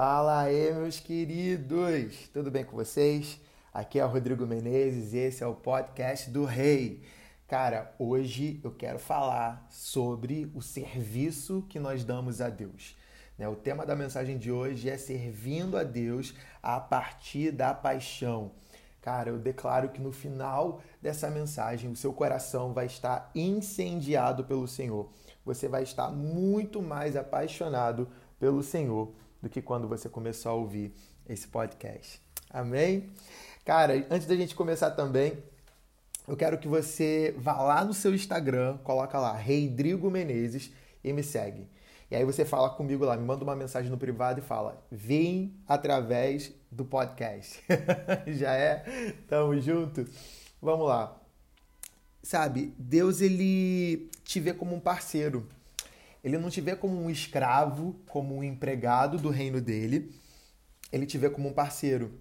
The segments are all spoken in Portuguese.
Fala aí, meus queridos! Tudo bem com vocês? Aqui é o Rodrigo Menezes e esse é o podcast do Rei. Cara, hoje eu quero falar sobre o serviço que nós damos a Deus. Né, o tema da mensagem de hoje é servindo a Deus a partir da paixão. Cara, eu declaro que no final dessa mensagem o seu coração vai estar incendiado pelo Senhor. Você vai estar muito mais apaixonado pelo Senhor do que quando você começou a ouvir esse podcast. Amém? Cara, antes da gente começar também, eu quero que você vá lá no seu Instagram, coloca lá Reidrigo Menezes e me segue. E aí você fala comigo lá, me manda uma mensagem no privado e fala: "Vim através do podcast". Já é? Tamo junto. Vamos lá. Sabe, Deus ele te vê como um parceiro. Ele não te vê como um escravo, como um empregado do reino dele. Ele te vê como um parceiro.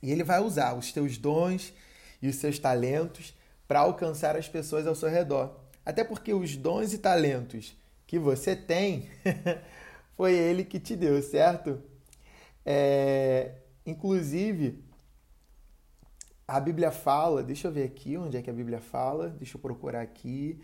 E ele vai usar os teus dons e os seus talentos para alcançar as pessoas ao seu redor. Até porque os dons e talentos que você tem foi ele que te deu, certo? É, inclusive, a Bíblia fala, deixa eu ver aqui onde é que a Bíblia fala, deixa eu procurar aqui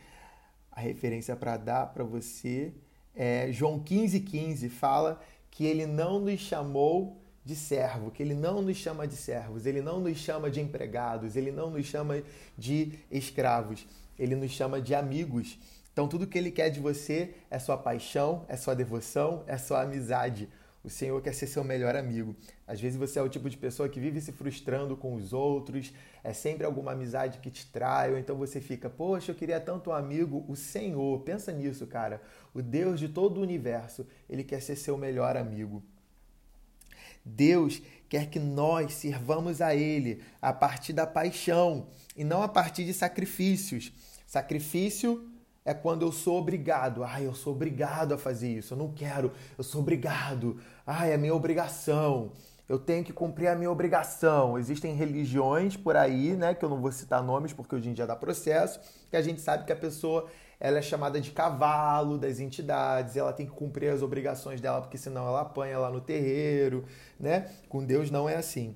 a referência para dar para você. É, João 15,15 15 fala que ele não nos chamou de servo, que ele não nos chama de servos, ele não nos chama de empregados, ele não nos chama de escravos, ele nos chama de amigos. Então, tudo que ele quer de você é sua paixão, é sua devoção, é sua amizade. O Senhor quer ser seu melhor amigo. Às vezes você é o tipo de pessoa que vive se frustrando com os outros, é sempre alguma amizade que te trai, ou então você fica, poxa, eu queria tanto um amigo. O Senhor, pensa nisso, cara. O Deus de todo o universo, ele quer ser seu melhor amigo. Deus quer que nós sirvamos a Ele a partir da paixão e não a partir de sacrifícios. Sacrifício é quando eu sou obrigado. Ai, eu sou obrigado a fazer isso. Eu não quero, eu sou obrigado. Ai, é minha obrigação. Eu tenho que cumprir a minha obrigação. Existem religiões por aí, né, que eu não vou citar nomes porque hoje em dia dá processo, que a gente sabe que a pessoa ela é chamada de cavalo das entidades, ela tem que cumprir as obrigações dela, porque senão ela apanha lá no terreiro, né? Com Deus não é assim.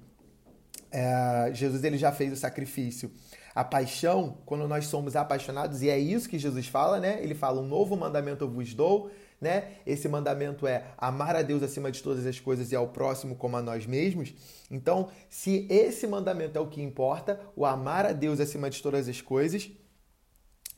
É, Jesus ele já fez o sacrifício a paixão, quando nós somos apaixonados, e é isso que Jesus fala, né? Ele fala: um novo mandamento eu vos dou, né? Esse mandamento é amar a Deus acima de todas as coisas e ao próximo como a nós mesmos. Então, se esse mandamento é o que importa, o amar a Deus acima de todas as coisas,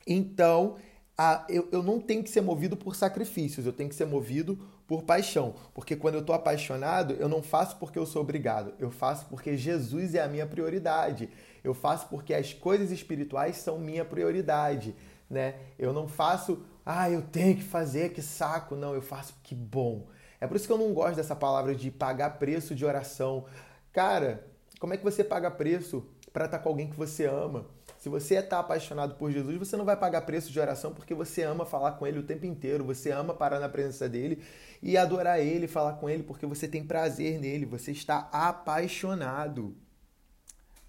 então a, eu, eu não tenho que ser movido por sacrifícios, eu tenho que ser movido por paixão. Porque quando eu estou apaixonado, eu não faço porque eu sou obrigado, eu faço porque Jesus é a minha prioridade. Eu faço porque as coisas espirituais são minha prioridade, né? Eu não faço, ah, eu tenho que fazer, que saco. Não, eu faço que bom. É por isso que eu não gosto dessa palavra de pagar preço de oração. Cara, como é que você paga preço para estar com alguém que você ama? Se você está apaixonado por Jesus, você não vai pagar preço de oração porque você ama falar com Ele o tempo inteiro, você ama parar na presença dele e adorar Ele, falar com Ele porque você tem prazer nele, você está apaixonado.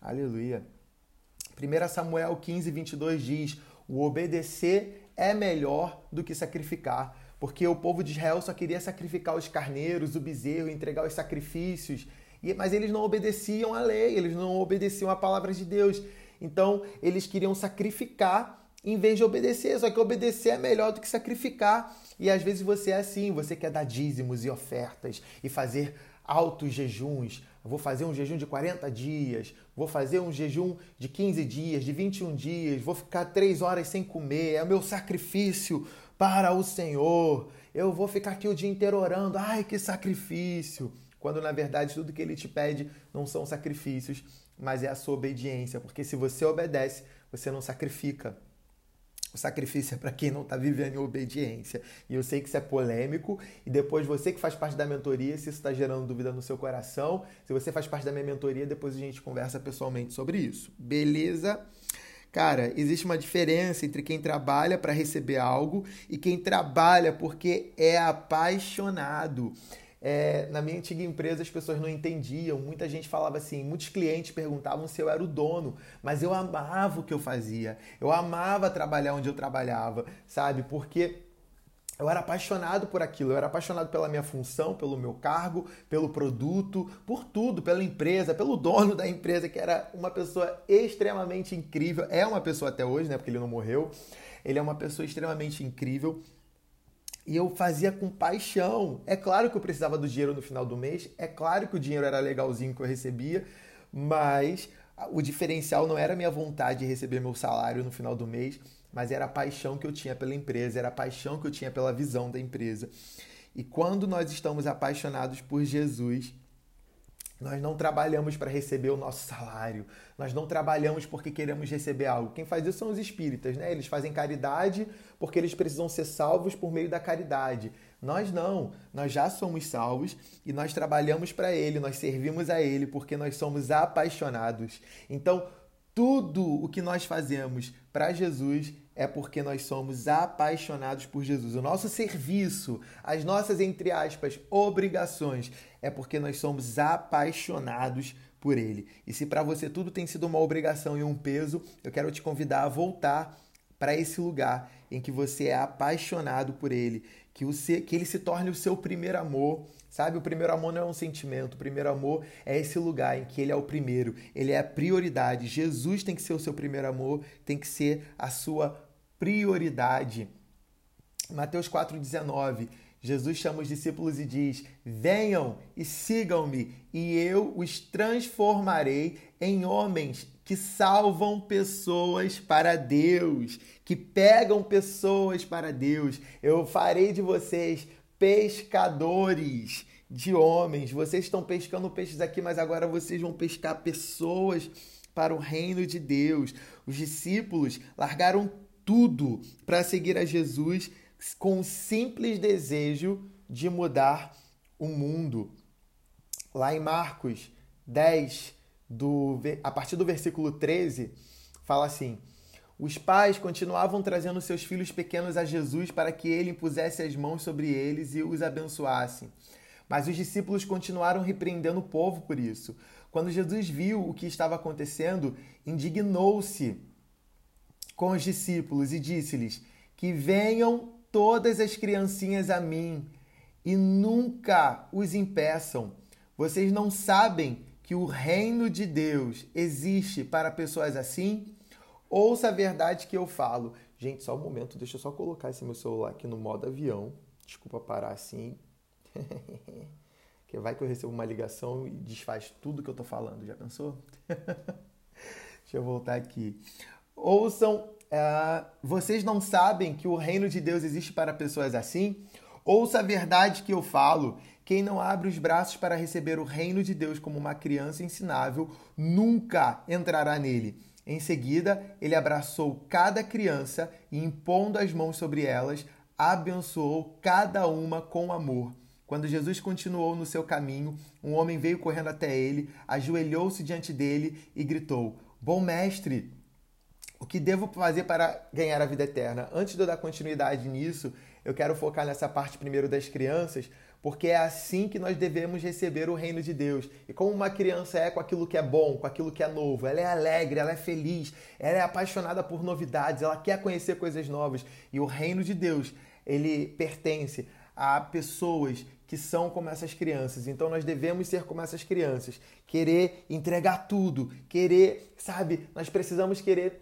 Aleluia. 1 Samuel 15, 22 diz: O obedecer é melhor do que sacrificar, porque o povo de Israel só queria sacrificar os carneiros, o bezerro, entregar os sacrifícios, mas eles não obedeciam à lei, eles não obedeciam à palavra de Deus. Então, eles queriam sacrificar em vez de obedecer. Só que obedecer é melhor do que sacrificar. E às vezes você é assim, você quer dar dízimos e ofertas e fazer altos jejuns. Vou fazer um jejum de 40 dias, vou fazer um jejum de 15 dias, de 21 dias, vou ficar três horas sem comer, é o meu sacrifício para o Senhor. Eu vou ficar aqui o dia inteiro orando, ai que sacrifício! Quando na verdade tudo que ele te pede não são sacrifícios, mas é a sua obediência, porque se você obedece, você não sacrifica. O sacrifício é para quem não está vivendo em obediência. E eu sei que isso é polêmico. E depois você que faz parte da mentoria, se isso está gerando dúvida no seu coração, se você faz parte da minha mentoria, depois a gente conversa pessoalmente sobre isso. Beleza? Cara, existe uma diferença entre quem trabalha para receber algo e quem trabalha porque é apaixonado. É, na minha antiga empresa as pessoas não entendiam, muita gente falava assim, muitos clientes perguntavam se eu era o dono, mas eu amava o que eu fazia, eu amava trabalhar onde eu trabalhava, sabe? Porque Eu era apaixonado por aquilo, eu era apaixonado pela minha função, pelo meu cargo, pelo produto, por tudo, pela empresa, pelo dono da empresa, que era uma pessoa extremamente incrível. É uma pessoa até hoje, né? Porque ele não morreu. Ele é uma pessoa extremamente incrível. E eu fazia com paixão. É claro que eu precisava do dinheiro no final do mês, é claro que o dinheiro era legalzinho que eu recebia, mas o diferencial não era minha vontade de receber meu salário no final do mês, mas era a paixão que eu tinha pela empresa, era a paixão que eu tinha pela visão da empresa. E quando nós estamos apaixonados por Jesus, nós não trabalhamos para receber o nosso salário. Nós não trabalhamos porque queremos receber algo. Quem faz isso são os espíritas, né? Eles fazem caridade porque eles precisam ser salvos por meio da caridade. Nós não. Nós já somos salvos e nós trabalhamos para Ele, nós servimos a Ele porque nós somos apaixonados. Então, tudo o que nós fazemos para Jesus é porque nós somos apaixonados por Jesus. O nosso serviço, as nossas, entre aspas, obrigações, é porque nós somos apaixonados por Ele. E se para você tudo tem sido uma obrigação e um peso, eu quero te convidar a voltar para esse lugar em que você é apaixonado por Ele, que, o que Ele se torne o seu primeiro amor. Sabe, o primeiro amor não é um sentimento, o primeiro amor é esse lugar em que ele é o primeiro, ele é a prioridade. Jesus tem que ser o seu primeiro amor, tem que ser a sua prioridade. Mateus 4,19, Jesus chama os discípulos e diz: Venham e sigam-me, e eu os transformarei em homens que salvam pessoas para Deus, que pegam pessoas para Deus. Eu farei de vocês pescadores de homens. Vocês estão pescando peixes aqui, mas agora vocês vão pescar pessoas para o reino de Deus. Os discípulos largaram tudo para seguir a Jesus com o simples desejo de mudar o mundo. Lá em Marcos 10, do, a partir do versículo 13, fala assim: Os pais continuavam trazendo seus filhos pequenos a Jesus para que ele impusesse as mãos sobre eles e os abençoasse. Mas os discípulos continuaram repreendendo o povo por isso. Quando Jesus viu o que estava acontecendo, indignou-se com os discípulos e disse-lhes: Que venham todas as criancinhas a mim e nunca os impeçam. Vocês não sabem que o reino de Deus existe para pessoas assim? Ouça a verdade que eu falo. Gente, só um momento, deixa eu só colocar esse meu celular aqui no modo avião. Desculpa parar assim. que vai que eu recebo uma ligação e desfaz tudo que eu tô falando. Já pensou? deixa eu voltar aqui. Ouçam, uh, vocês não sabem que o reino de Deus existe para pessoas assim? Ouça a verdade que eu falo. Quem não abre os braços para receber o reino de Deus como uma criança ensinável nunca entrará nele. Em seguida, ele abraçou cada criança e, impondo as mãos sobre elas, abençoou cada uma com amor. Quando Jesus continuou no seu caminho, um homem veio correndo até ele, ajoelhou-se diante dele e gritou: Bom mestre, o que devo fazer para ganhar a vida eterna? Antes de eu dar continuidade nisso, eu quero focar nessa parte primeiro das crianças, porque é assim que nós devemos receber o reino de Deus. E como uma criança é com aquilo que é bom, com aquilo que é novo, ela é alegre, ela é feliz, ela é apaixonada por novidades, ela quer conhecer coisas novas. E o reino de Deus, ele pertence a pessoas que são como essas crianças. Então nós devemos ser como essas crianças, querer entregar tudo, querer, sabe, nós precisamos querer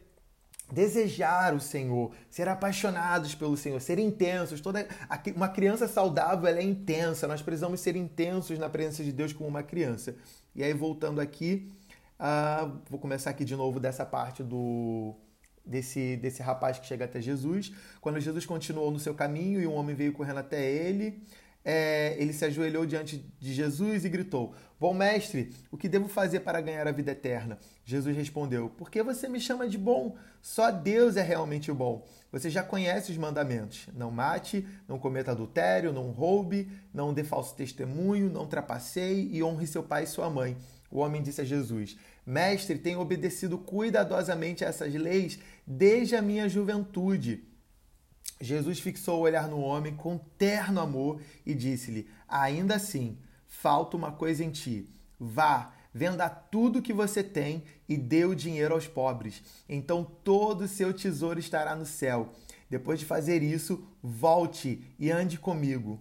desejar o Senhor, ser apaixonados pelo Senhor, ser intensos. Toda uma criança saudável ela é intensa. Nós precisamos ser intensos na presença de Deus como uma criança. E aí voltando aqui, uh, vou começar aqui de novo dessa parte do desse desse rapaz que chega até Jesus. Quando Jesus continuou no seu caminho e um homem veio correndo até ele, é, ele se ajoelhou diante de Jesus e gritou: Bom mestre, o que devo fazer para ganhar a vida eterna? Jesus respondeu: Por que você me chama de bom? Só Deus é realmente bom. Você já conhece os mandamentos: não mate, não cometa adultério, não roube, não dê falso testemunho, não trapaceie e honre seu pai e sua mãe. O homem disse a Jesus: Mestre, tenho obedecido cuidadosamente a essas leis desde a minha juventude. Jesus fixou o olhar no homem com terno amor e disse-lhe: Ainda assim, falta uma coisa em ti. Vá, venda tudo que você tem e dê o dinheiro aos pobres. Então todo o seu tesouro estará no céu. Depois de fazer isso, volte e ande comigo.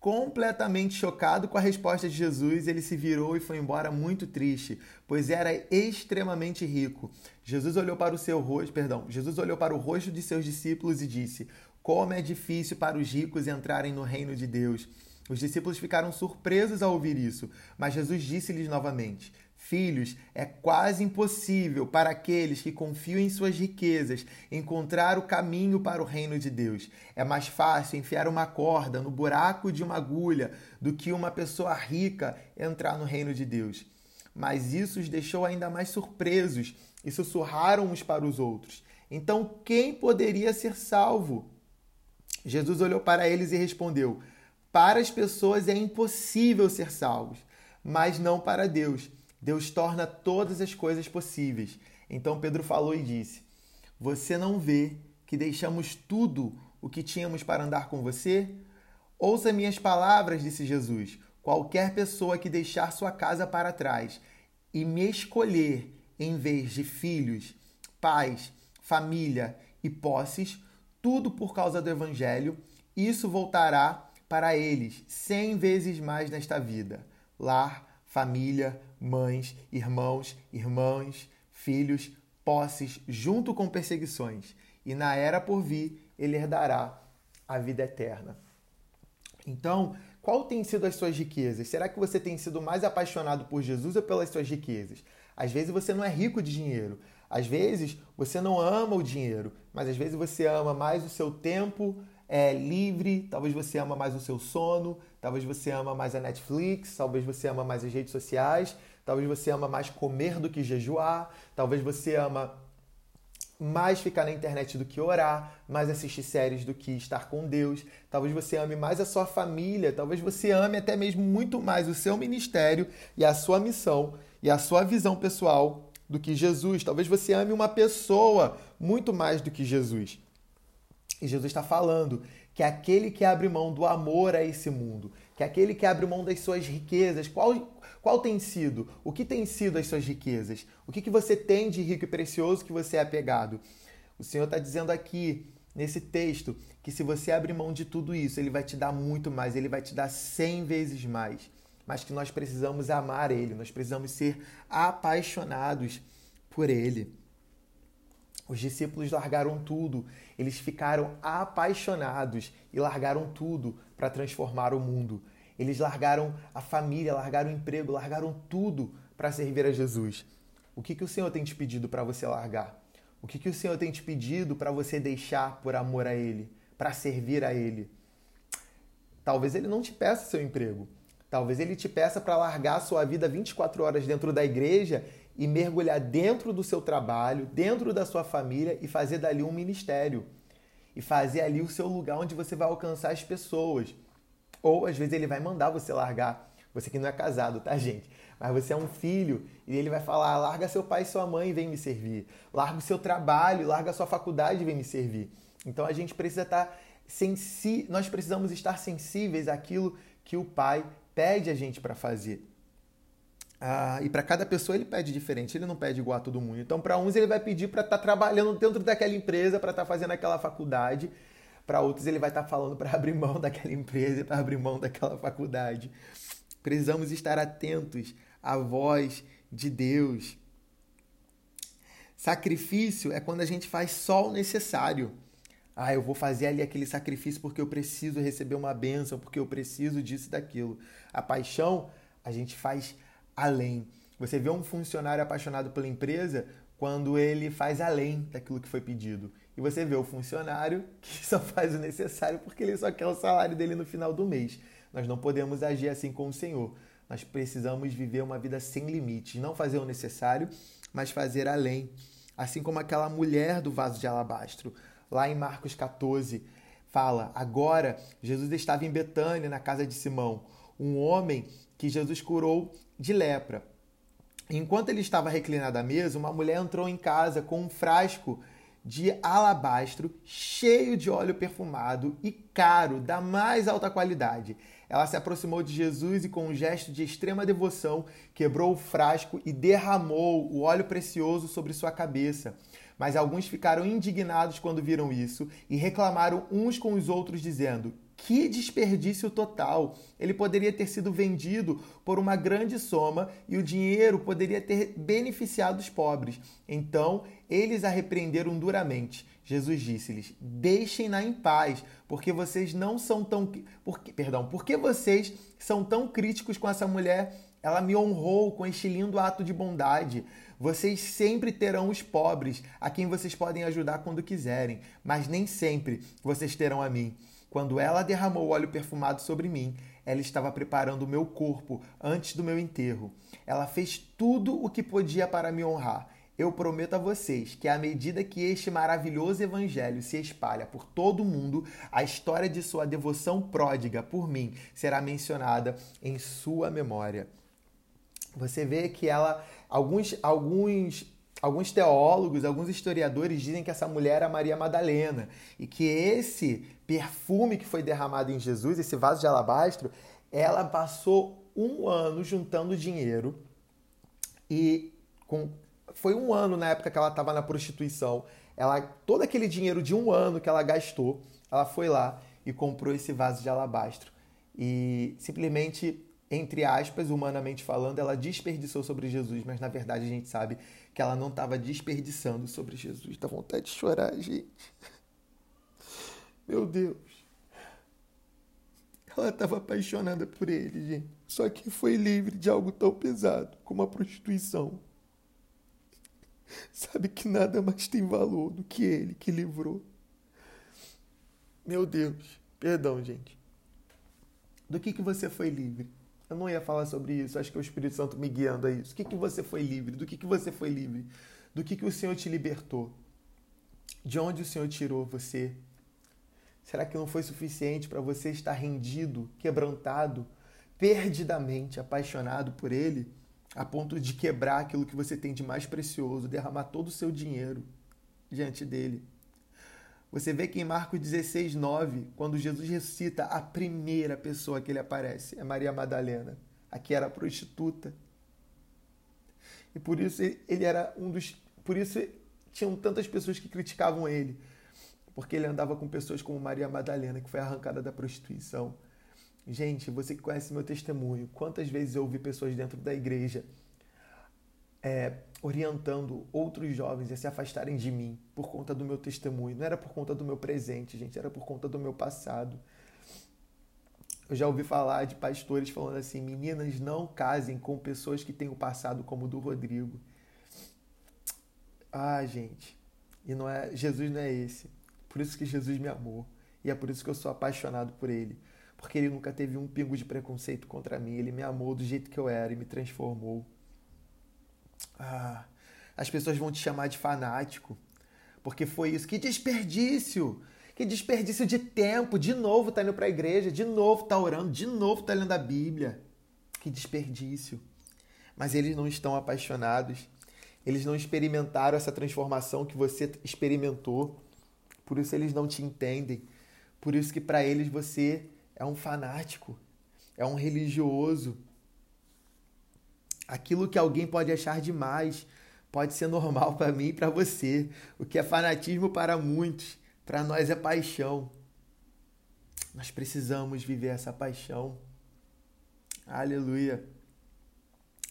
Completamente chocado com a resposta de Jesus, ele se virou e foi embora muito triste, pois era extremamente rico. Jesus olhou para o seu rosto, perdão, Jesus olhou para o rosto de seus discípulos e disse: Como é difícil para os ricos entrarem no reino de Deus. Os discípulos ficaram surpresos ao ouvir isso, mas Jesus disse-lhes novamente: Filhos, é quase impossível para aqueles que confiam em suas riquezas encontrar o caminho para o reino de Deus. É mais fácil enfiar uma corda no buraco de uma agulha do que uma pessoa rica entrar no reino de Deus. Mas isso os deixou ainda mais surpresos e sussurraram uns para os outros. Então, quem poderia ser salvo? Jesus olhou para eles e respondeu: Para as pessoas é impossível ser salvos, mas não para Deus Deus torna todas as coisas possíveis. Então Pedro falou e disse: Você não vê que deixamos tudo o que tínhamos para andar com você? Ouça minhas palavras, disse Jesus. Qualquer pessoa que deixar sua casa para trás e me escolher em vez de filhos, pais, família e posses, tudo por causa do Evangelho, isso voltará para eles cem vezes mais nesta vida: lar, família, mães, irmãos, irmãs, filhos, posses, junto com perseguições, e na era por vir ele herdará a vida eterna. Então, qual tem sido as suas riquezas? Será que você tem sido mais apaixonado por Jesus ou pelas suas riquezas? Às vezes você não é rico de dinheiro, às vezes você não ama o dinheiro, mas às vezes você ama mais o seu tempo é, livre, talvez você ama mais o seu sono, talvez você ama mais a Netflix, talvez você ama mais as redes sociais, Talvez você ama mais comer do que jejuar. Talvez você ama mais ficar na internet do que orar, mais assistir séries do que estar com Deus. Talvez você ame mais a sua família, talvez você ame até mesmo muito mais o seu ministério e a sua missão e a sua visão pessoal do que Jesus. Talvez você ame uma pessoa muito mais do que Jesus. E Jesus está falando que aquele que abre mão do amor a esse mundo, que aquele que abre mão das suas riquezas, qual, qual tem sido? O que tem sido as suas riquezas? O que, que você tem de rico e precioso que você é apegado? O Senhor está dizendo aqui, nesse texto, que se você abrir mão de tudo isso, Ele vai te dar muito mais, Ele vai te dar cem vezes mais. Mas que nós precisamos amar Ele, nós precisamos ser apaixonados por Ele. Os discípulos largaram tudo, eles ficaram apaixonados e largaram tudo para transformar o mundo. Eles largaram a família, largaram o emprego, largaram tudo para servir a Jesus. O que, que o Senhor tem te pedido para você largar? O que, que o Senhor tem te pedido para você deixar por amor a Ele, para servir a Ele? Talvez Ele não te peça seu emprego. Talvez Ele te peça para largar sua vida 24 horas dentro da igreja e mergulhar dentro do seu trabalho, dentro da sua família e fazer dali um ministério. E fazer ali o seu lugar onde você vai alcançar as pessoas. Ou às vezes ele vai mandar você largar. Você que não é casado, tá, gente? Mas você é um filho e ele vai falar: larga seu pai e sua mãe e vem me servir. Larga o seu trabalho, larga a sua faculdade e vem me servir. Então a gente precisa estar tá sensi... nós precisamos estar sensíveis àquilo que o pai pede a gente para fazer. Ah, e para cada pessoa ele pede diferente, ele não pede igual a todo mundo. Então, para uns ele vai pedir para estar tá trabalhando dentro daquela empresa, para estar tá fazendo aquela faculdade. Para outros ele vai estar tá falando para abrir mão daquela empresa, para abrir mão daquela faculdade. Precisamos estar atentos à voz de Deus. Sacrifício é quando a gente faz só o necessário. Ah, eu vou fazer ali aquele sacrifício porque eu preciso receber uma bênção, porque eu preciso disso e daquilo. A paixão a gente faz além. Você vê um funcionário apaixonado pela empresa quando ele faz além daquilo que foi pedido. E você vê o funcionário que só faz o necessário porque ele só quer o salário dele no final do mês. Nós não podemos agir assim com o Senhor. Nós precisamos viver uma vida sem limites, não fazer o necessário, mas fazer além. Assim como aquela mulher do vaso de alabastro, lá em Marcos 14, fala: Agora Jesus estava em Betânia, na casa de Simão, um homem que Jesus curou de lepra. Enquanto ele estava reclinado à mesa, uma mulher entrou em casa com um frasco de alabastro cheio de óleo perfumado e caro, da mais alta qualidade. ela se aproximou de Jesus e, com um gesto de extrema devoção, quebrou o frasco e derramou o óleo precioso sobre sua cabeça. Mas alguns ficaram indignados quando viram isso e reclamaram uns com os outros, dizendo: Que desperdício total! Ele poderia ter sido vendido por uma grande soma e o dinheiro poderia ter beneficiado os pobres. Então eles a repreenderam duramente. Jesus disse-lhes: Deixem-na em paz, porque vocês não são tão. Porque, perdão, porque vocês são tão críticos com essa mulher? Ela me honrou com este lindo ato de bondade. Vocês sempre terão os pobres, a quem vocês podem ajudar quando quiserem, mas nem sempre vocês terão a mim. Quando ela derramou óleo perfumado sobre mim, ela estava preparando o meu corpo antes do meu enterro. Ela fez tudo o que podia para me honrar. Eu prometo a vocês que, à medida que este maravilhoso evangelho se espalha por todo o mundo, a história de sua devoção pródiga por mim será mencionada em sua memória. Você vê que ela Alguns, alguns, alguns teólogos, alguns historiadores dizem que essa mulher era Maria Madalena e que esse perfume que foi derramado em Jesus, esse vaso de alabastro, ela passou um ano juntando dinheiro e com, foi um ano na época que ela estava na prostituição. Ela todo aquele dinheiro de um ano que ela gastou, ela foi lá e comprou esse vaso de alabastro e simplesmente entre aspas, humanamente falando, ela desperdiçou sobre Jesus, mas na verdade a gente sabe que ela não estava desperdiçando sobre Jesus. Dá vontade de chorar, gente. Meu Deus. Ela estava apaixonada por ele, gente. Só que foi livre de algo tão pesado como a prostituição. Sabe que nada mais tem valor do que ele que livrou. Meu Deus. Perdão, gente. Do que, que você foi livre? Eu não ia falar sobre isso, acho que é o Espírito Santo me guiando a isso. O que, que você foi livre? Do que, que você foi livre? Do que, que o Senhor te libertou? De onde o Senhor tirou você? Será que não foi suficiente para você estar rendido, quebrantado, perdidamente apaixonado por Ele, a ponto de quebrar aquilo que você tem de mais precioso, derramar todo o seu dinheiro diante dele? Você vê que em Marcos 16, 9, quando Jesus ressuscita, a primeira pessoa que ele aparece é Maria Madalena, a que era prostituta. E por isso ele era um dos. Por isso tinham tantas pessoas que criticavam ele. Porque ele andava com pessoas como Maria Madalena, que foi arrancada da prostituição. Gente, você que conhece meu testemunho, quantas vezes eu ouvi pessoas dentro da igreja é, orientando outros jovens a se afastarem de mim por conta do meu testemunho. Não era por conta do meu presente, gente, era por conta do meu passado. Eu já ouvi falar de pastores falando assim: meninas, não casem com pessoas que têm o passado como o do Rodrigo. Ah, gente, e não é Jesus não é esse. Por isso que Jesus me amou e é por isso que eu sou apaixonado por ele, porque ele nunca teve um pingo de preconceito contra mim. Ele me amou do jeito que eu era e me transformou. Ah, as pessoas vão te chamar de fanático, porque foi isso. Que desperdício! Que desperdício de tempo! De novo tá indo para a igreja, de novo tá orando, de novo tá lendo a Bíblia. Que desperdício! Mas eles não estão apaixonados. Eles não experimentaram essa transformação que você experimentou. Por isso eles não te entendem. Por isso que para eles você é um fanático, é um religioso, Aquilo que alguém pode achar demais pode ser normal para mim e para você. O que é fanatismo para muitos, para nós é paixão. Nós precisamos viver essa paixão. Aleluia.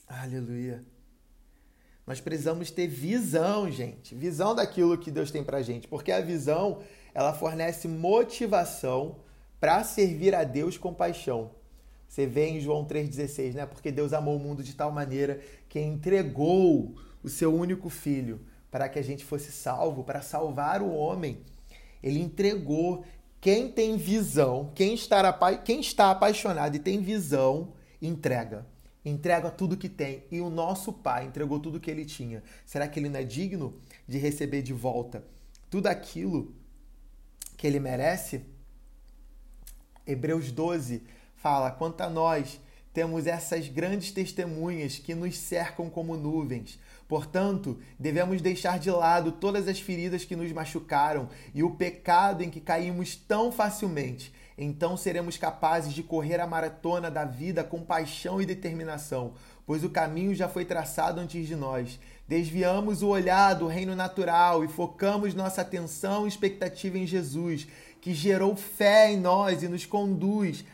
Aleluia. Nós precisamos ter visão, gente. Visão daquilo que Deus tem pra gente, porque a visão, ela fornece motivação para servir a Deus com paixão. Você vê em João 3,16, né? Porque Deus amou o mundo de tal maneira que entregou o seu único filho para que a gente fosse salvo, para salvar o homem. Ele entregou. Quem tem visão, quem está, quem está apaixonado e tem visão, entrega. Entrega tudo que tem. E o nosso Pai entregou tudo que ele tinha. Será que ele não é digno de receber de volta tudo aquilo que ele merece? Hebreus 12, fala: quanto a nós, temos essas grandes testemunhas que nos cercam como nuvens. Portanto, devemos deixar de lado todas as feridas que nos machucaram e o pecado em que caímos tão facilmente. Então seremos capazes de correr a maratona da vida com paixão e determinação, pois o caminho já foi traçado antes de nós. Desviamos o olhar do reino natural e focamos nossa atenção e expectativa em Jesus, que gerou fé em nós e nos conduz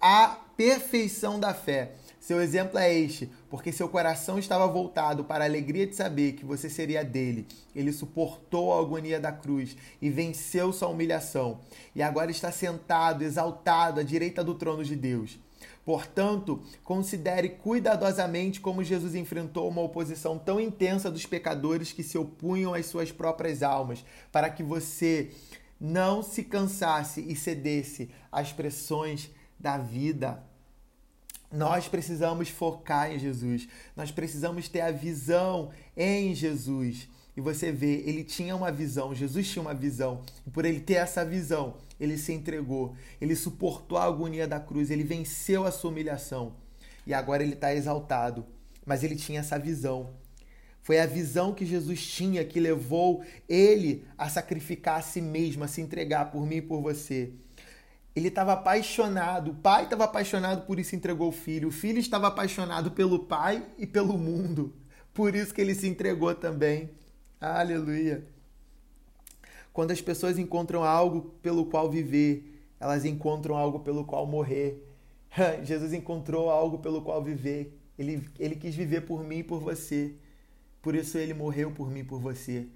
à perfeição da fé. Seu exemplo é este, porque seu coração estava voltado para a alegria de saber que você seria dele. Ele suportou a agonia da cruz e venceu sua humilhação, e agora está sentado, exaltado à direita do trono de Deus. Portanto, considere cuidadosamente como Jesus enfrentou uma oposição tão intensa dos pecadores que se opunham às suas próprias almas, para que você não se cansasse e cedesse às pressões da vida. Nós precisamos focar em Jesus. Nós precisamos ter a visão em Jesus. E você vê, ele tinha uma visão, Jesus tinha uma visão. E por ele ter essa visão, ele se entregou. Ele suportou a agonia da cruz, ele venceu a sua humilhação. E agora ele está exaltado. Mas ele tinha essa visão. Foi a visão que Jesus tinha que levou ele a sacrificar a si mesmo, a se entregar por mim e por você. Ele estava apaixonado, o pai estava apaixonado, por isso entregou o filho. O filho estava apaixonado pelo pai e pelo mundo, por isso que ele se entregou também. Aleluia. Quando as pessoas encontram algo pelo qual viver, elas encontram algo pelo qual morrer. Jesus encontrou algo pelo qual viver. Ele, ele quis viver por mim e por você. Por isso ele morreu por mim e por você.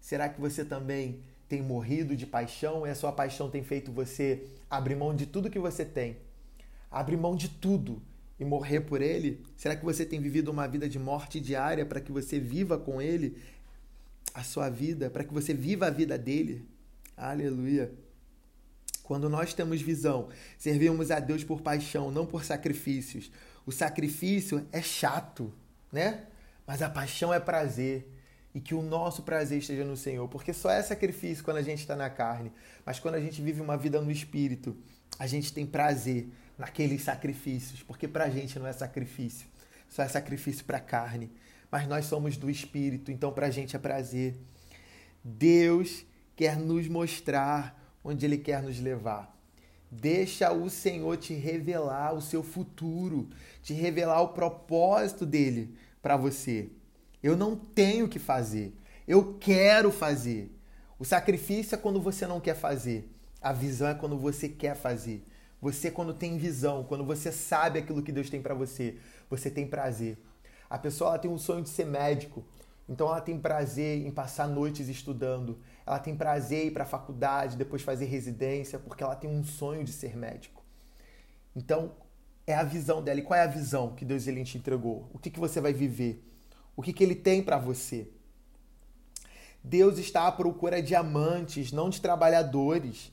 Será que você também tem morrido de paixão e a sua paixão tem feito você abrir mão de tudo que você tem? Abrir mão de tudo e morrer por ele? Será que você tem vivido uma vida de morte diária para que você viva com ele a sua vida, para que você viva a vida dele? Aleluia. Quando nós temos visão, servimos a Deus por paixão, não por sacrifícios. O sacrifício é chato, né? Mas a paixão é prazer e que o nosso prazer esteja no Senhor, porque só é sacrifício quando a gente está na carne, mas quando a gente vive uma vida no Espírito, a gente tem prazer naqueles sacrifícios, porque para a gente não é sacrifício, só é sacrifício para a carne, mas nós somos do Espírito, então para a gente é prazer. Deus quer nos mostrar onde Ele quer nos levar. Deixa o Senhor te revelar o seu futuro, te revelar o propósito dele para você. Eu não tenho que fazer. Eu quero fazer. O sacrifício é quando você não quer fazer. A visão é quando você quer fazer. Você quando tem visão, quando você sabe aquilo que Deus tem para você, você tem prazer. A pessoa tem um sonho de ser médico, então ela tem prazer em passar noites estudando. Ela tem prazer em ir para a faculdade, depois fazer residência, porque ela tem um sonho de ser médico. Então, é a visão dela. E qual é a visão que Deus ele te entregou? O que, que você vai viver? O que, que ele tem para você. Deus está à procura de amantes, não de trabalhadores.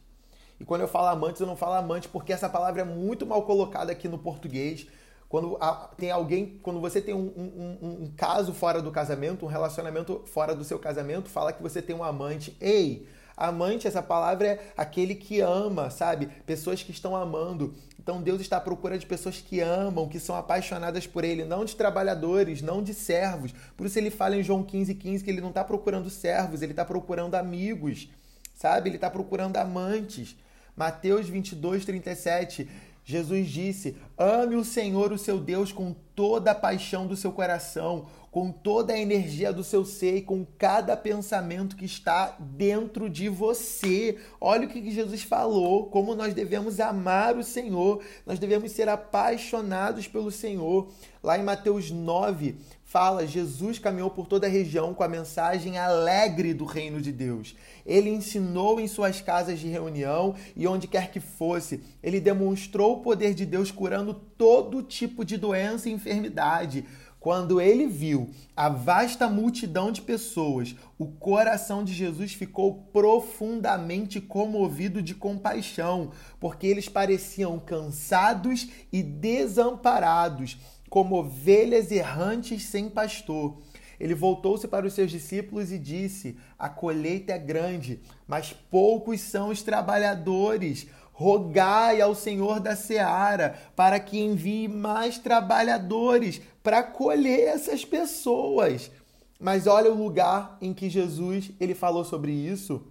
E quando eu falo amantes, eu não falo amante porque essa palavra é muito mal colocada aqui no português. Quando tem alguém, quando você tem um, um, um, caso fora do casamento, um relacionamento fora do seu casamento, fala que você tem um amante. Ei, Amante, essa palavra é aquele que ama, sabe? Pessoas que estão amando. Então Deus está à procura de pessoas que amam, que são apaixonadas por Ele, não de trabalhadores, não de servos. Por isso ele fala em João 15, 15 que ele não está procurando servos, ele está procurando amigos, sabe? Ele está procurando amantes. Mateus 22, 37. Jesus disse: Ame o Senhor, o seu Deus, com toda a paixão do seu coração, com toda a energia do seu ser e com cada pensamento que está dentro de você. Olha o que Jesus falou, como nós devemos amar o Senhor, nós devemos ser apaixonados pelo Senhor. Lá em Mateus 9, fala: Jesus caminhou por toda a região com a mensagem alegre do reino de Deus. Ele ensinou em suas casas de reunião e onde quer que fosse. Ele demonstrou o poder de Deus curando todo tipo de doença e enfermidade. Quando ele viu a vasta multidão de pessoas, o coração de Jesus ficou profundamente comovido de compaixão, porque eles pareciam cansados e desamparados, como ovelhas errantes sem pastor. Ele voltou-se para os seus discípulos e disse: A colheita é grande, mas poucos são os trabalhadores rogai ao Senhor da seara para que envie mais trabalhadores para colher essas pessoas. Mas olha o lugar em que Jesus ele falou sobre isso.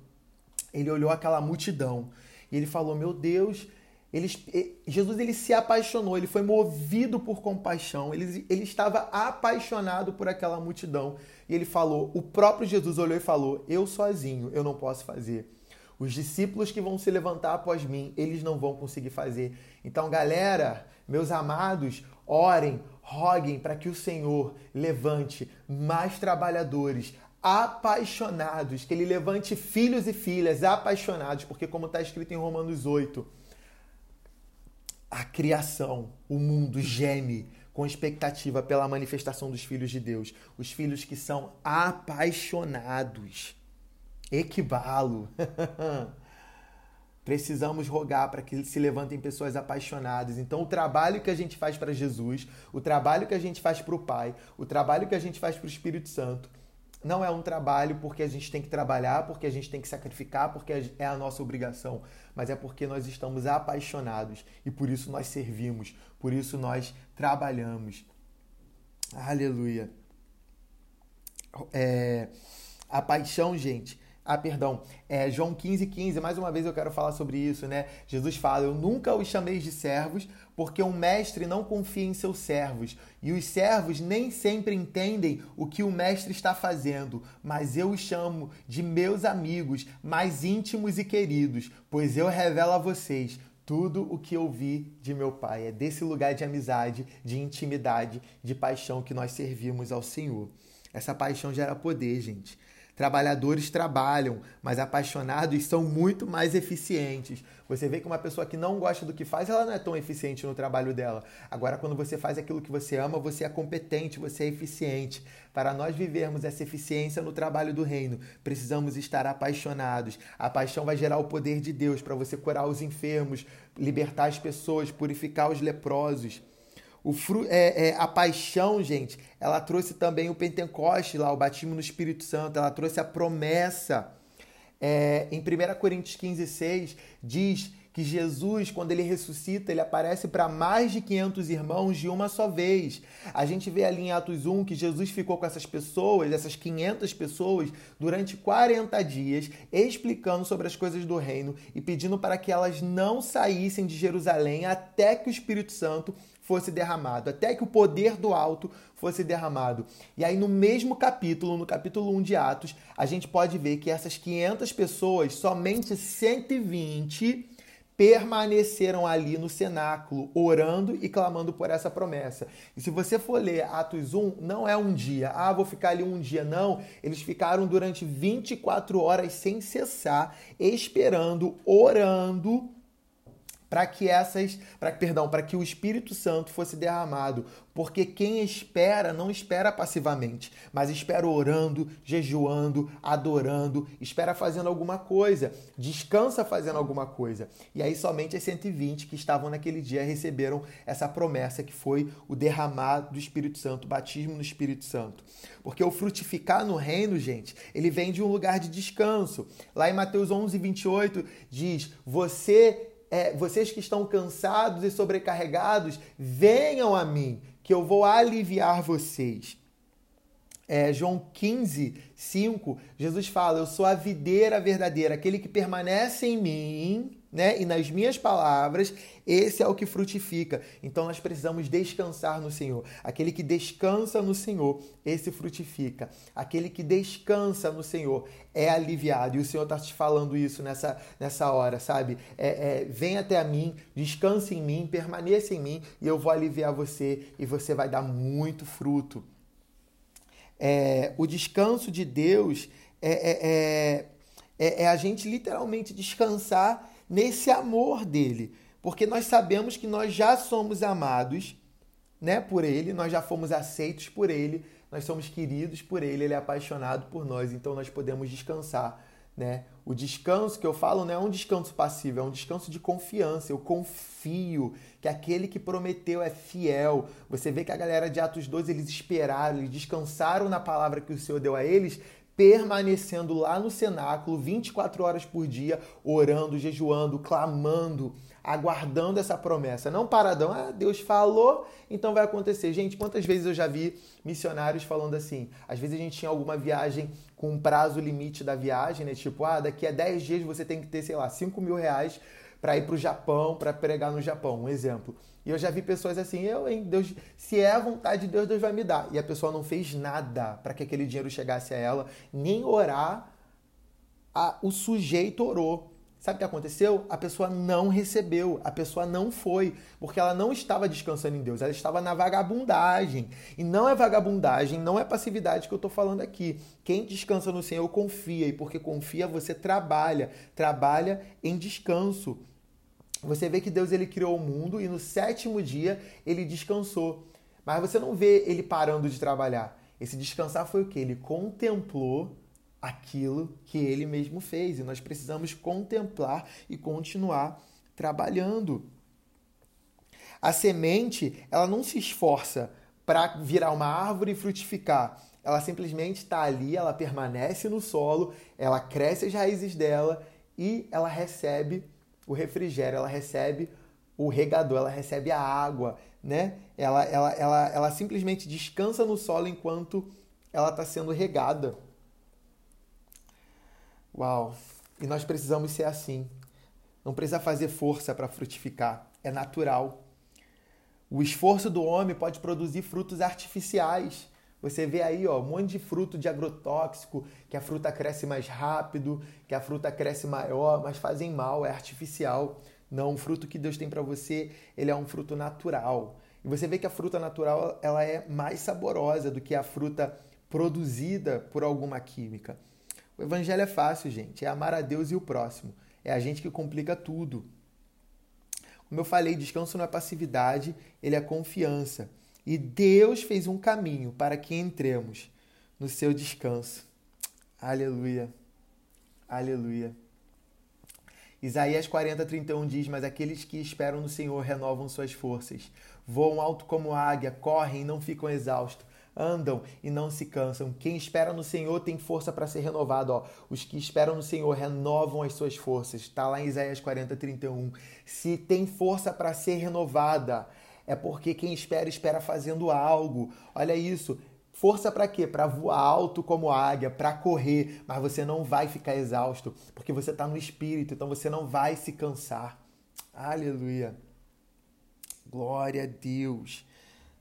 Ele olhou aquela multidão e ele falou: Meu Deus, Ele, Jesus ele se apaixonou, ele foi movido por compaixão, ele, ele estava apaixonado por aquela multidão. E ele falou: o próprio Jesus olhou e falou: Eu sozinho eu não posso fazer. Os discípulos que vão se levantar após mim, eles não vão conseguir fazer. Então, galera, meus amados, orem, roguem para que o Senhor levante mais trabalhadores, apaixonados, que ele levante filhos e filhas apaixonados, porque como está escrito em Romanos 8, a criação, o mundo geme com expectativa pela manifestação dos filhos de Deus, os filhos que são apaixonados. Equibalo. Precisamos rogar para que se levantem pessoas apaixonadas. Então, o trabalho que a gente faz para Jesus, o trabalho que a gente faz para o Pai, o trabalho que a gente faz para o Espírito Santo, não é um trabalho porque a gente tem que trabalhar, porque a gente tem que sacrificar, porque é a nossa obrigação, mas é porque nós estamos apaixonados e por isso nós servimos, por isso nós trabalhamos. Aleluia. É, a paixão, gente, ah, perdão. É, João 15, 15, mais uma vez eu quero falar sobre isso, né? Jesus fala: Eu nunca os chamei de servos, porque um mestre não confia em seus servos. E os servos nem sempre entendem o que o mestre está fazendo, mas eu os chamo de meus amigos, mais íntimos e queridos, pois eu revelo a vocês tudo o que eu vi de meu Pai. É desse lugar de amizade, de intimidade, de paixão que nós servimos ao Senhor. Essa paixão gera poder, gente. Trabalhadores trabalham, mas apaixonados são muito mais eficientes. Você vê que uma pessoa que não gosta do que faz, ela não é tão eficiente no trabalho dela. Agora, quando você faz aquilo que você ama, você é competente, você é eficiente. Para nós vivermos essa eficiência no trabalho do reino, precisamos estar apaixonados. A paixão vai gerar o poder de Deus para você curar os enfermos, libertar as pessoas, purificar os leprosos. O fru é, é, a paixão, gente, ela trouxe também o Pentecoste lá, o batismo no Espírito Santo, ela trouxe a promessa. É, em 1 Coríntios 15, 6, diz que Jesus, quando ele ressuscita, ele aparece para mais de 500 irmãos de uma só vez. A gente vê ali em Atos 1 que Jesus ficou com essas pessoas, essas 500 pessoas, durante 40 dias, explicando sobre as coisas do reino e pedindo para que elas não saíssem de Jerusalém até que o Espírito Santo fosse derramado, até que o poder do alto fosse derramado. E aí, no mesmo capítulo, no capítulo 1 de Atos, a gente pode ver que essas 500 pessoas, somente 120 permaneceram ali no cenáculo, orando e clamando por essa promessa. E se você for ler Atos 1, não é um dia, ah, vou ficar ali um dia, não. Eles ficaram durante 24 horas sem cessar, esperando, orando para que essas, para perdão, para que o Espírito Santo fosse derramado, porque quem espera não espera passivamente, mas espera orando, jejuando, adorando, espera fazendo alguma coisa, descansa fazendo alguma coisa. E aí somente as 120 que estavam naquele dia receberam essa promessa que foi o derramar do Espírito Santo, o batismo no Espírito Santo. Porque o frutificar no reino, gente, ele vem de um lugar de descanso. Lá em Mateus 11, 28 diz: Você é, vocês que estão cansados e sobrecarregados, venham a mim, que eu vou aliviar vocês. É, João 15, 5, Jesus fala: Eu sou a videira verdadeira, aquele que permanece em mim né? E nas minhas palavras, esse é o que frutifica. Então nós precisamos descansar no Senhor. Aquele que descansa no Senhor, esse frutifica. Aquele que descansa no Senhor é aliviado. E o Senhor está te falando isso nessa, nessa hora, sabe? É, é, vem até a mim, descanse em mim, permaneça em mim e eu vou aliviar você e você vai dar muito fruto. É, o descanso de Deus é, é, é, é a gente literalmente descansar nesse amor dele, porque nós sabemos que nós já somos amados, né, por ele, nós já fomos aceitos por ele, nós somos queridos por ele, ele é apaixonado por nós, então nós podemos descansar, né? O descanso que eu falo não é um descanso passivo, é um descanso de confiança. Eu confio que aquele que prometeu é fiel. Você vê que a galera de Atos 12 eles esperaram, eles descansaram na palavra que o Senhor deu a eles, permanecendo lá no cenáculo 24 horas por dia, orando, jejuando, clamando, aguardando essa promessa. Não paradão, ah, Deus falou, então vai acontecer. Gente, quantas vezes eu já vi missionários falando assim? Às vezes a gente tinha alguma viagem com um prazo limite da viagem, né? Tipo, ah, daqui a 10 dias você tem que ter, sei lá, 5 mil reais para ir para o Japão, para pregar no Japão, um exemplo. E eu já vi pessoas assim, eu, hein, Deus, se é a vontade de Deus, Deus vai me dar. E a pessoa não fez nada para que aquele dinheiro chegasse a ela, nem orar. A, o sujeito orou. Sabe o que aconteceu? A pessoa não recebeu, a pessoa não foi, porque ela não estava descansando em Deus, ela estava na vagabundagem. E não é vagabundagem, não é passividade que eu estou falando aqui. Quem descansa no Senhor confia, e porque confia, você trabalha, trabalha em descanso. Você vê que Deus ele criou o mundo e no sétimo dia ele descansou. Mas você não vê ele parando de trabalhar. Esse descansar foi o que? Ele contemplou aquilo que ele mesmo fez. E nós precisamos contemplar e continuar trabalhando. A semente, ela não se esforça para virar uma árvore e frutificar. Ela simplesmente está ali, ela permanece no solo, ela cresce as raízes dela e ela recebe o refrigério, ela recebe o regador, ela recebe a água, né? Ela, ela, ela, ela simplesmente descansa no solo enquanto ela está sendo regada. Uau! E nós precisamos ser assim. Não precisa fazer força para frutificar, é natural. O esforço do homem pode produzir frutos artificiais. Você vê aí, ó, um monte de fruto de agrotóxico, que a fruta cresce mais rápido, que a fruta cresce maior, mas fazem mal, é artificial. Não, o fruto que Deus tem para você, ele é um fruto natural. E você vê que a fruta natural, ela é mais saborosa do que a fruta produzida por alguma química. O evangelho é fácil, gente. É amar a Deus e o próximo. É a gente que complica tudo. Como eu falei, descanso não é passividade, ele é confiança. E Deus fez um caminho para que entremos no seu descanso. Aleluia. Aleluia. Isaías 40, 31 diz: Mas aqueles que esperam no Senhor renovam suas forças, voam alto como águia, correm e não ficam exaustos, andam e não se cansam. Quem espera no Senhor tem força para ser renovado. Ó. Os que esperam no Senhor renovam as suas forças. Está lá em Isaías 40, 31. Se tem força para ser renovada, é porque quem espera, espera fazendo algo. Olha isso. Força para quê? Para voar alto como águia, para correr, mas você não vai ficar exausto, porque você está no espírito, então você não vai se cansar. Aleluia. Glória a Deus.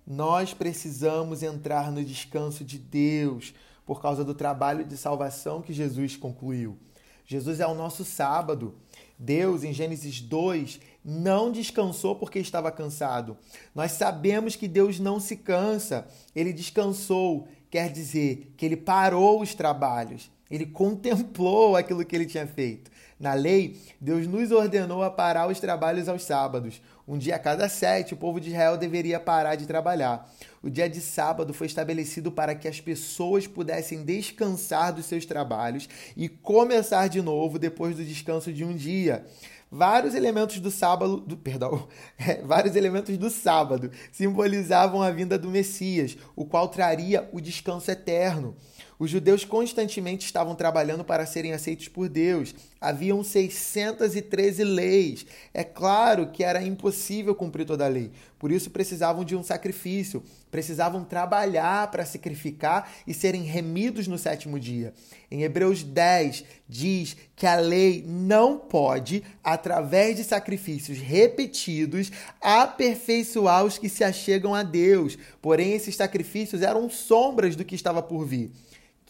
Nós precisamos entrar no descanso de Deus por causa do trabalho de salvação que Jesus concluiu. Jesus é o nosso sábado. Deus, em Gênesis 2, não descansou porque estava cansado. Nós sabemos que Deus não se cansa. Ele descansou, quer dizer que ele parou os trabalhos. Ele contemplou aquilo que ele tinha feito. Na lei, Deus nos ordenou a parar os trabalhos aos sábados. Um dia a cada sete, o povo de Israel deveria parar de trabalhar. O dia de sábado foi estabelecido para que as pessoas pudessem descansar dos seus trabalhos e começar de novo depois do descanso de um dia. Vários elementos do sábado, do, perdão, é, vários elementos do sábado simbolizavam a vinda do Messias, o qual traria o descanso eterno. Os judeus constantemente estavam trabalhando para serem aceitos por Deus. Haviam 613 leis. É claro que era impossível cumprir toda a lei. Por isso precisavam de um sacrifício, precisavam trabalhar para sacrificar e serem remidos no sétimo dia. Em Hebreus 10 diz que a lei não pode, através de sacrifícios repetidos, aperfeiçoar os que se achegam a Deus. Porém, esses sacrifícios eram sombras do que estava por vir.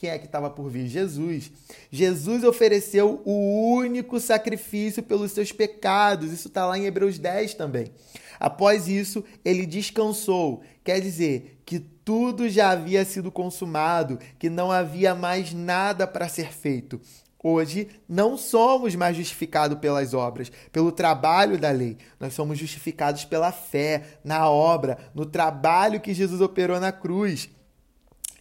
Quem é que estava por vir? Jesus. Jesus ofereceu o único sacrifício pelos seus pecados. Isso está lá em Hebreus 10 também. Após isso, ele descansou. Quer dizer que tudo já havia sido consumado, que não havia mais nada para ser feito. Hoje não somos mais justificados pelas obras, pelo trabalho da lei. Nós somos justificados pela fé, na obra, no trabalho que Jesus operou na cruz.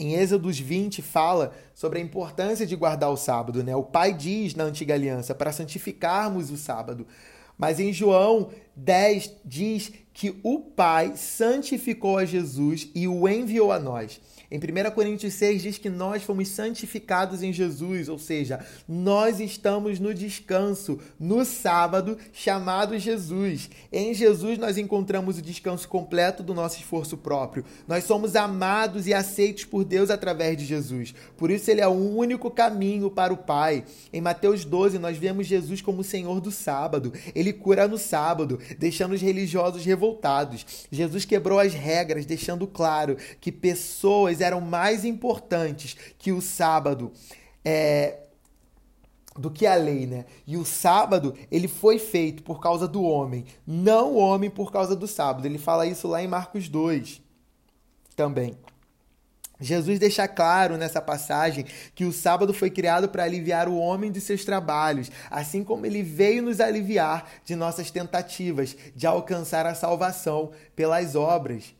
Em Êxodos 20 fala sobre a importância de guardar o sábado, né? O Pai diz na antiga aliança para santificarmos o sábado. Mas em João 10 diz que o Pai santificou a Jesus e o enviou a nós. Em 1 Coríntios 6 diz que nós fomos santificados em Jesus, ou seja, nós estamos no descanso, no sábado chamado Jesus. Em Jesus nós encontramos o descanso completo do nosso esforço próprio. Nós somos amados e aceitos por Deus através de Jesus. Por isso ele é o único caminho para o Pai. Em Mateus 12 nós vemos Jesus como o Senhor do sábado. Ele cura no sábado, deixando os religiosos revoltados. Jesus quebrou as regras, deixando claro que pessoas eram mais importantes que o sábado. É, do que a lei, né? E o sábado, ele foi feito por causa do homem, não o homem por causa do sábado. Ele fala isso lá em Marcos 2 também. Jesus deixa claro nessa passagem que o sábado foi criado para aliviar o homem de seus trabalhos, assim como ele veio nos aliviar de nossas tentativas de alcançar a salvação pelas obras.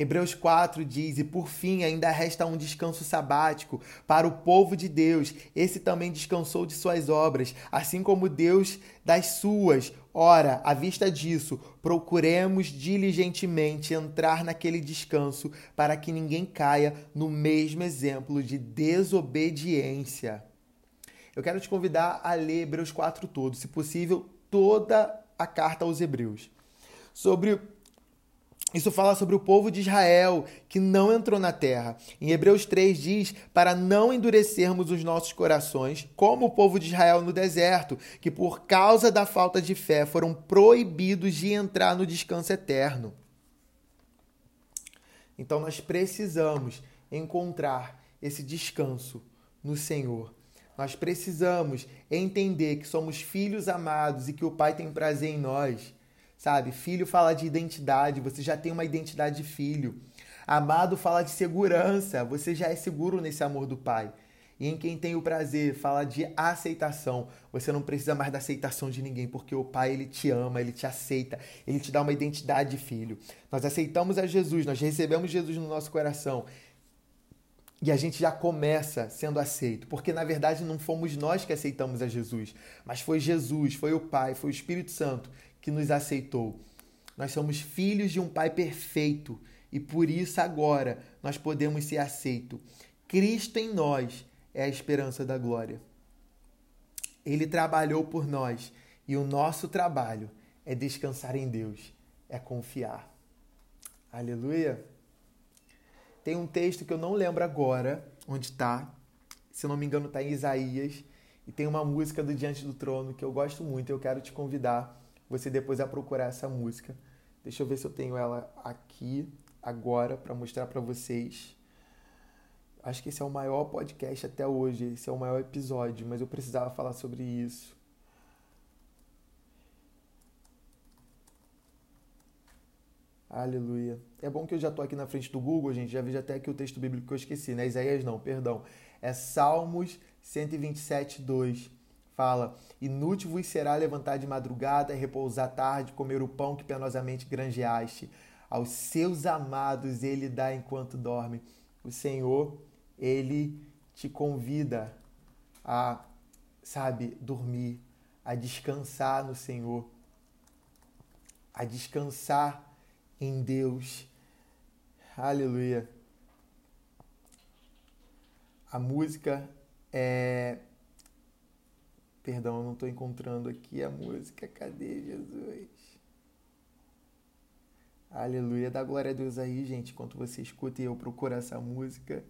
Hebreus 4 diz: E por fim ainda resta um descanso sabático para o povo de Deus. Esse também descansou de suas obras, assim como Deus das suas. Ora, à vista disso, procuremos diligentemente entrar naquele descanso para que ninguém caia no mesmo exemplo de desobediência. Eu quero te convidar a ler Hebreus 4 todo, se possível, toda a carta aos Hebreus. Sobre isso fala sobre o povo de Israel que não entrou na terra. Em Hebreus 3 diz: para não endurecermos os nossos corações, como o povo de Israel no deserto, que por causa da falta de fé foram proibidos de entrar no descanso eterno. Então nós precisamos encontrar esse descanso no Senhor. Nós precisamos entender que somos filhos amados e que o Pai tem prazer em nós sabe? Filho fala de identidade, você já tem uma identidade de filho. Amado fala de segurança, você já é seguro nesse amor do Pai. E em quem tem o prazer fala de aceitação. Você não precisa mais da aceitação de ninguém, porque o Pai ele te ama, ele te aceita, ele te dá uma identidade de filho. Nós aceitamos a Jesus, nós recebemos Jesus no nosso coração. E a gente já começa sendo aceito, porque na verdade não fomos nós que aceitamos a Jesus, mas foi Jesus, foi o Pai, foi o Espírito Santo que nos aceitou. Nós somos filhos de um Pai perfeito e por isso agora nós podemos ser aceitos. Cristo em nós é a esperança da glória. Ele trabalhou por nós e o nosso trabalho é descansar em Deus, é confiar. Aleluia. Tem um texto que eu não lembro agora onde está. Se não me engano, está em Isaías. E tem uma música do Diante do Trono que eu gosto muito. Eu quero te convidar você depois a procurar essa música. Deixa eu ver se eu tenho ela aqui agora para mostrar para vocês. Acho que esse é o maior podcast até hoje, esse é o maior episódio, mas eu precisava falar sobre isso. Aleluia. É bom que eu já estou aqui na frente do Google, gente. Já vejo até aqui o texto bíblico que eu esqueci, né? Isaías não, perdão. É Salmos 127, 2 fala: Inútil vos será levantar de madrugada, repousar tarde, comer o pão que penosamente granjeaste. Aos seus amados ele dá enquanto dorme. O Senhor, ele te convida a, sabe, dormir, a descansar no Senhor, a descansar em Deus. Aleluia. A música é Perdão, eu não estou encontrando aqui a música. Cadê Jesus? Aleluia. Dá glória a Deus aí, gente, enquanto você escuta e eu procuro essa música.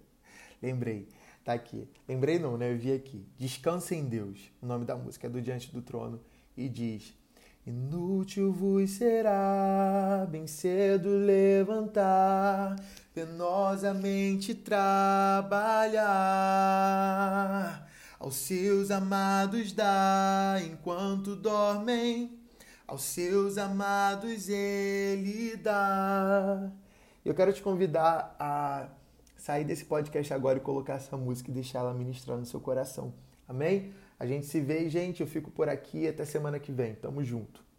Lembrei, tá aqui. Lembrei não, né? Eu vi aqui. Descansa em Deus. O nome da música é do Diante do Trono. E diz: Inútil vos será bem cedo levantar, penosamente trabalhar aos seus amados dá enquanto dormem, aos seus amados ele dá. Eu quero te convidar a sair desse podcast agora e colocar essa música e deixar ela ministrar no seu coração. Amém? A gente se vê, gente. Eu fico por aqui. Até semana que vem. Tamo junto.